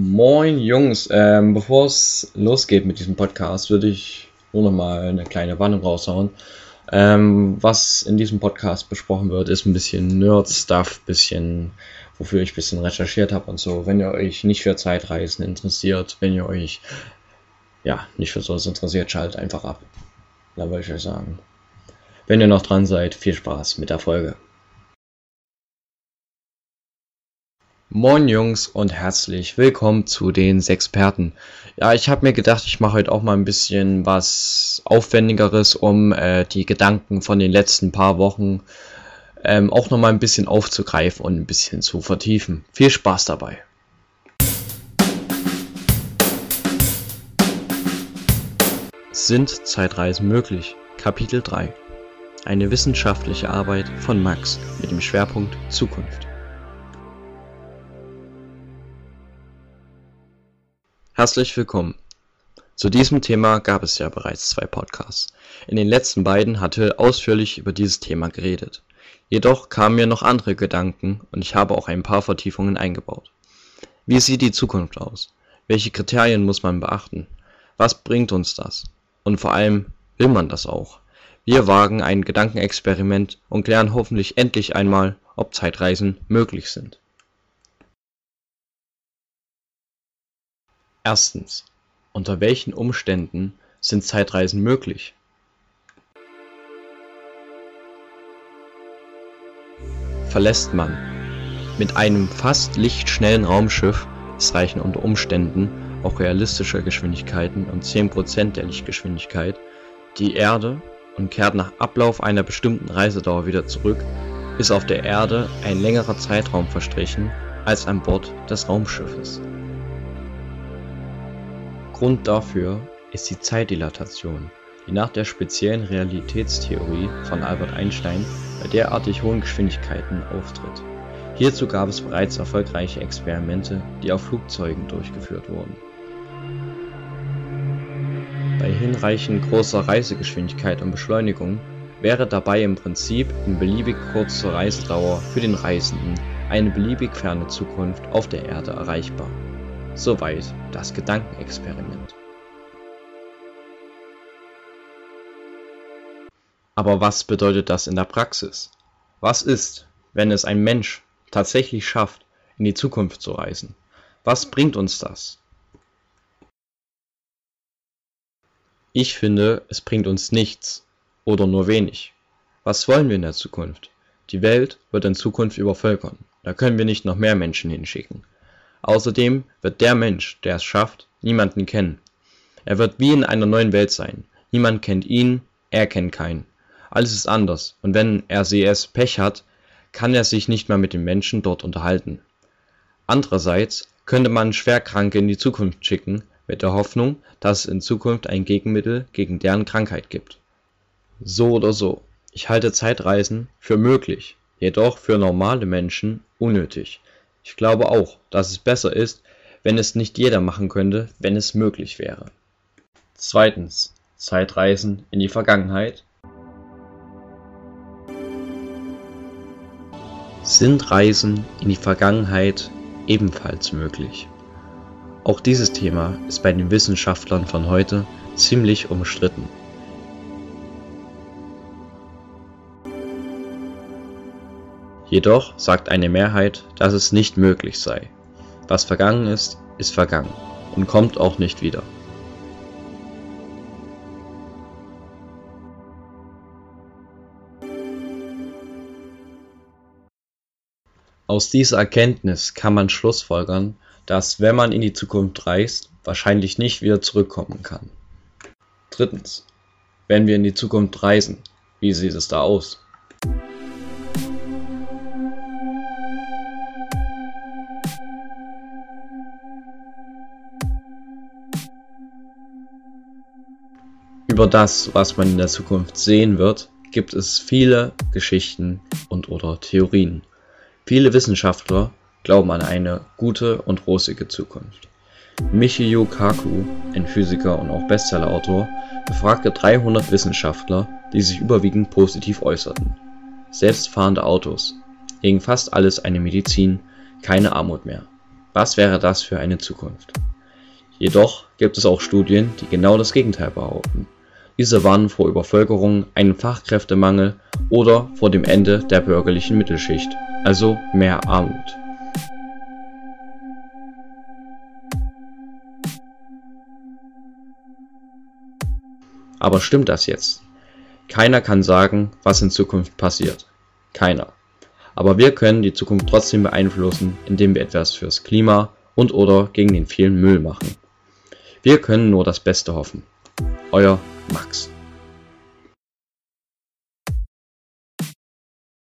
Moin Jungs, ähm, bevor es losgeht mit diesem Podcast, würde ich nur noch mal eine kleine Warnung raushauen. Ähm, was in diesem Podcast besprochen wird, ist ein bisschen Nerd-Stuff, bisschen, wofür ich ein bisschen recherchiert habe und so. Wenn ihr euch nicht für Zeitreisen interessiert, wenn ihr euch ja nicht für sowas interessiert, schaltet einfach ab. Da würde ich euch sagen. Wenn ihr noch dran seid, viel Spaß mit der Folge. Moin Jungs und herzlich willkommen zu den Sexperten. Ja, ich habe mir gedacht, ich mache heute auch mal ein bisschen was Aufwendigeres, um äh, die Gedanken von den letzten paar Wochen ähm, auch noch mal ein bisschen aufzugreifen und ein bisschen zu vertiefen. Viel Spaß dabei. Sind Zeitreisen möglich? Kapitel 3 Eine wissenschaftliche Arbeit von Max mit dem Schwerpunkt Zukunft. Herzlich willkommen. Zu diesem Thema gab es ja bereits zwei Podcasts. In den letzten beiden hatte ausführlich über dieses Thema geredet. Jedoch kamen mir noch andere Gedanken und ich habe auch ein paar Vertiefungen eingebaut. Wie sieht die Zukunft aus? Welche Kriterien muss man beachten? Was bringt uns das? Und vor allem, will man das auch? Wir wagen ein Gedankenexperiment und klären hoffentlich endlich einmal, ob Zeitreisen möglich sind. Erstens, unter welchen Umständen sind Zeitreisen möglich? Verlässt man mit einem fast lichtschnellen Raumschiff, es reichen unter Umständen auch realistische Geschwindigkeiten und 10% der Lichtgeschwindigkeit, die Erde und kehrt nach Ablauf einer bestimmten Reisedauer wieder zurück, ist auf der Erde ein längerer Zeitraum verstrichen als an Bord des Raumschiffes. Grund dafür ist die Zeitdilatation, die nach der speziellen Realitätstheorie von Albert Einstein bei derartig hohen Geschwindigkeiten auftritt. Hierzu gab es bereits erfolgreiche Experimente, die auf Flugzeugen durchgeführt wurden. Bei hinreichend großer Reisegeschwindigkeit und Beschleunigung wäre dabei im Prinzip in beliebig kurzer Reisedauer für den Reisenden eine beliebig ferne Zukunft auf der Erde erreichbar Soweit das Gedankenexperiment. Aber was bedeutet das in der Praxis? Was ist, wenn es ein Mensch tatsächlich schafft, in die Zukunft zu reisen? Was bringt uns das? Ich finde, es bringt uns nichts oder nur wenig. Was wollen wir in der Zukunft? Die Welt wird in Zukunft übervölkern. Da können wir nicht noch mehr Menschen hinschicken. Außerdem wird der Mensch, der es schafft, niemanden kennen. Er wird wie in einer neuen Welt sein. Niemand kennt ihn, er kennt keinen. Alles ist anders, und wenn es Pech hat, kann er sich nicht mehr mit den Menschen dort unterhalten. Andererseits könnte man Schwerkranke in die Zukunft schicken, mit der Hoffnung, dass es in Zukunft ein Gegenmittel gegen deren Krankheit gibt. So oder so, ich halte Zeitreisen für möglich, jedoch für normale Menschen unnötig. Ich glaube auch, dass es besser ist, wenn es nicht jeder machen könnte, wenn es möglich wäre. Zweitens. Zeitreisen in die Vergangenheit. Sind Reisen in die Vergangenheit ebenfalls möglich? Auch dieses Thema ist bei den Wissenschaftlern von heute ziemlich umstritten. Jedoch sagt eine Mehrheit, dass es nicht möglich sei. Was vergangen ist, ist vergangen und kommt auch nicht wieder. Aus dieser Erkenntnis kann man schlussfolgern, dass, wenn man in die Zukunft reist, wahrscheinlich nicht wieder zurückkommen kann. Drittens. Wenn wir in die Zukunft reisen, wie sieht es da aus? Über das, was man in der Zukunft sehen wird, gibt es viele Geschichten und/oder Theorien. Viele Wissenschaftler glauben an eine gute und rosige Zukunft. Michio Kaku, ein Physiker und auch Bestsellerautor, befragte 300 Wissenschaftler, die sich überwiegend positiv äußerten. Selbstfahrende Autos, gegen fast alles eine Medizin, keine Armut mehr. Was wäre das für eine Zukunft? Jedoch gibt es auch Studien, die genau das Gegenteil behaupten. Diese warnen vor Übervölkerung, einem Fachkräftemangel oder vor dem Ende der bürgerlichen Mittelschicht, also mehr Armut. Aber stimmt das jetzt? Keiner kann sagen, was in Zukunft passiert. Keiner. Aber wir können die Zukunft trotzdem beeinflussen, indem wir etwas fürs Klima und oder gegen den vielen Müll machen. Wir können nur das Beste hoffen. Euer Max.